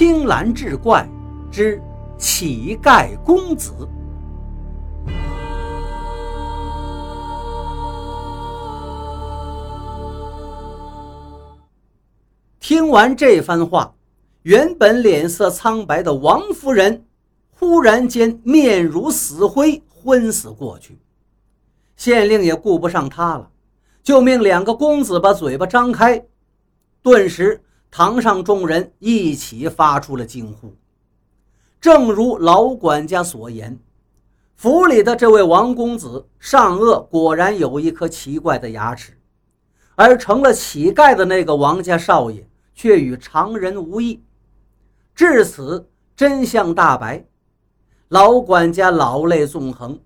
青蓝志怪之乞丐公子。听完这番话，原本脸色苍白的王夫人，忽然间面如死灰，昏死过去。县令也顾不上他了，就命两个公子把嘴巴张开。顿时，堂上众人一起发出了惊呼。正如老管家所言，府里的这位王公子上颚果然有一颗奇怪的牙齿，而成了乞丐的那个王家少爷。却与常人无异。至此，真相大白。老管家老泪纵横，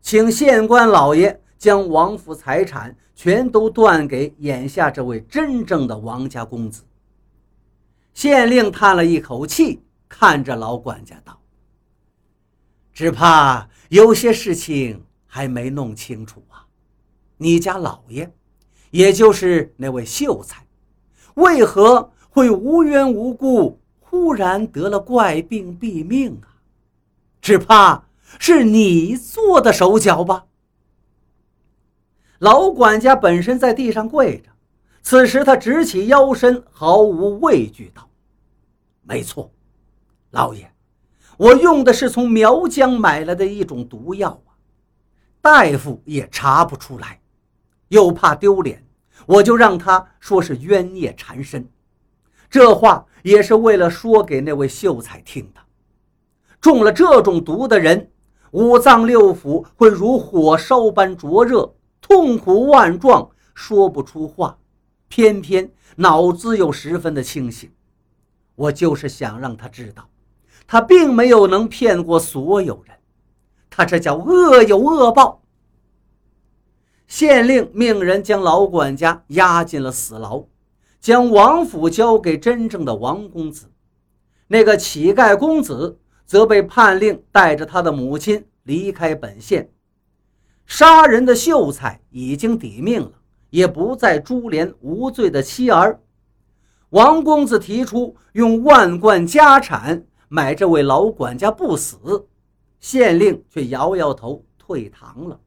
请县官老爷将王府财产全都断给眼下这位真正的王家公子。县令叹了一口气，看着老管家道：“只怕有些事情还没弄清楚啊。你家老爷，也就是那位秀才，为何？”会无缘无故忽然得了怪病毙命啊？只怕是你做的手脚吧？老管家本身在地上跪着，此时他直起腰身，毫无畏惧道：“没错，老爷，我用的是从苗疆买来的一种毒药啊，大夫也查不出来，又怕丢脸，我就让他说是冤孽缠身。”这话也是为了说给那位秀才听的。中了这种毒的人，五脏六腑会如火烧般灼热，痛苦万状，说不出话。偏偏脑子又十分的清醒。我就是想让他知道，他并没有能骗过所有人。他这叫恶有恶报。县令命人将老管家押进了死牢。将王府交给真正的王公子，那个乞丐公子则被判令带着他的母亲离开本县。杀人的秀才已经抵命了，也不再株连无罪的妻儿。王公子提出用万贯家产买这位老管家不死，县令却摇摇头退堂了。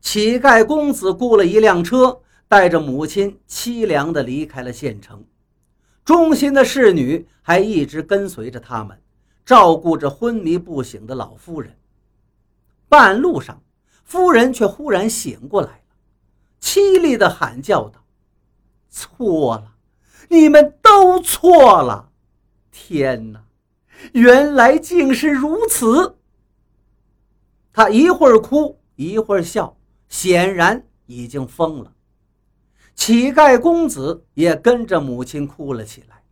乞丐公子雇了一辆车。带着母亲凄凉地离开了县城，忠心的侍女还一直跟随着他们，照顾着昏迷不醒的老夫人。半路上，夫人却忽然醒过来，凄厉地喊叫道：“错了，你们都错了！天哪，原来竟是如此！”他一会儿哭，一会儿笑，显然已经疯了。乞丐公子也跟着母亲哭了起来。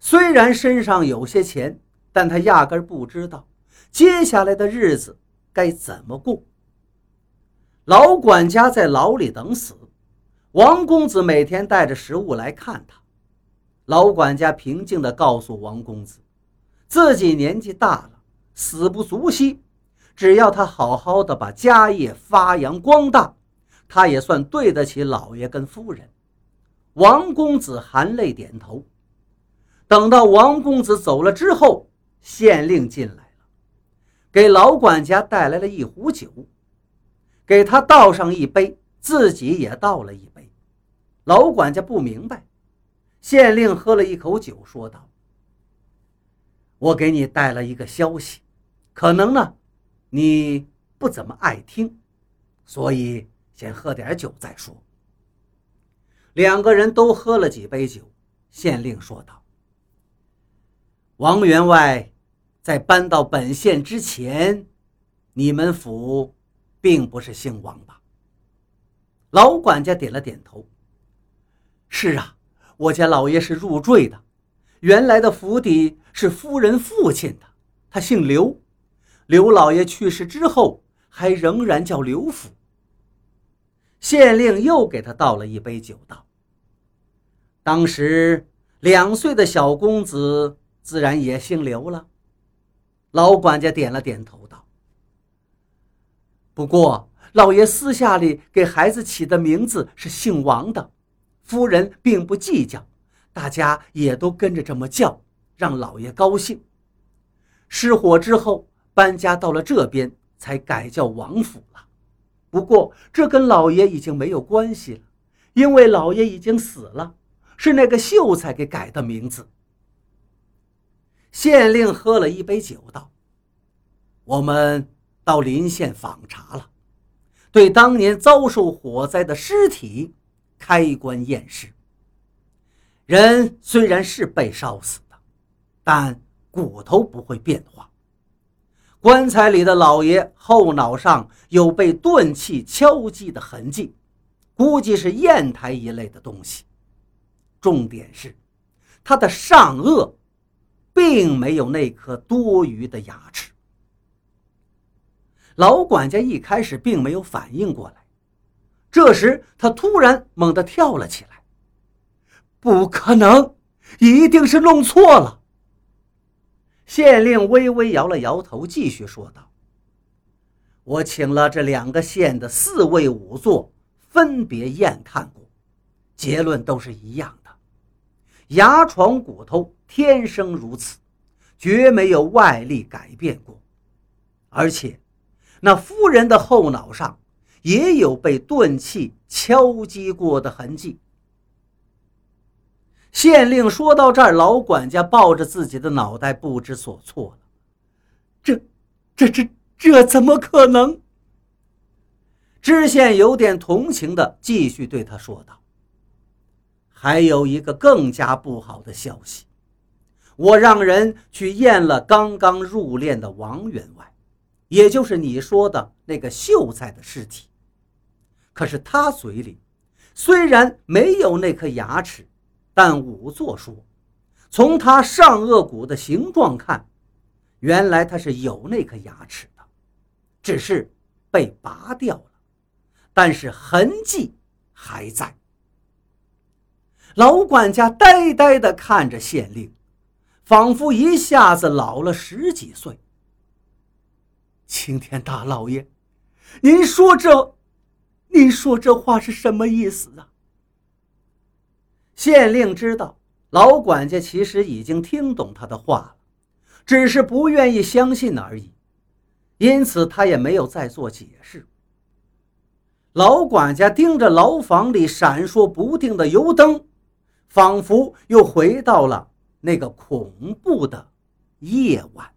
虽然身上有些钱，但他压根不知道接下来的日子该怎么过。老管家在牢里等死，王公子每天带着食物来看他。老管家平静地告诉王公子，自己年纪大了，死不足惜，只要他好好的把家业发扬光大。他也算对得起老爷跟夫人。王公子含泪点头。等到王公子走了之后，县令进来了，给老管家带来了一壶酒，给他倒上一杯，自己也倒了一杯。老管家不明白，县令喝了一口酒，说道：“我给你带了一个消息，可能呢，你不怎么爱听，所以。”先喝点酒再说。两个人都喝了几杯酒，县令说道：“王员外，在搬到本县之前，你们府并不是姓王吧？”老管家点了点头：“是啊，我家老爷是入赘的，原来的府邸是夫人父亲的，他姓刘。刘老爷去世之后，还仍然叫刘府。”县令又给他倒了一杯酒，道：“当时两岁的小公子自然也姓刘了。”老管家点了点头，：“不过老爷私下里给孩子起的名字是姓王的，夫人并不计较，大家也都跟着这么叫，让老爷高兴。失火之后，搬家到了这边，才改叫王府了。不过这跟老爷已经没有关系了，因为老爷已经死了，是那个秀才给改的名字。县令喝了一杯酒，道：“我们到临县访查了，对当年遭受火灾的尸体开棺验尸。人虽然是被烧死的，但……”骨头不会变化。棺材里的老爷后脑上有被钝器敲击的痕迹，估计是砚台一类的东西。重点是，他的上颚并没有那颗多余的牙齿。老管家一开始并没有反应过来，这时他突然猛地跳了起来：“不可能，一定是弄错了！”县令微微摇了摇头，继续说道：“我请了这两个县的四位仵作，分别验看过，结论都是一样的。牙床骨头天生如此，绝没有外力改变过。而且，那夫人的后脑上也有被钝器敲击过的痕迹。”县令说到这儿，老管家抱着自己的脑袋，不知所措了。这、这、这、这怎么可能？知县有点同情的继续对他说道：“还有一个更加不好的消息，我让人去验了刚刚入殓的王员外，也就是你说的那个秀才的尸体。可是他嘴里虽然没有那颗牙齿。”但仵作说，从他上颚骨的形状看，原来他是有那颗牙齿的，只是被拔掉了，但是痕迹还在。老管家呆呆地看着县令，仿佛一下子老了十几岁。青天大老爷，您说这，您说这话是什么意思啊？县令知道老管家其实已经听懂他的话了，只是不愿意相信而已，因此他也没有再做解释。老管家盯着牢房里闪烁不定的油灯，仿佛又回到了那个恐怖的夜晚。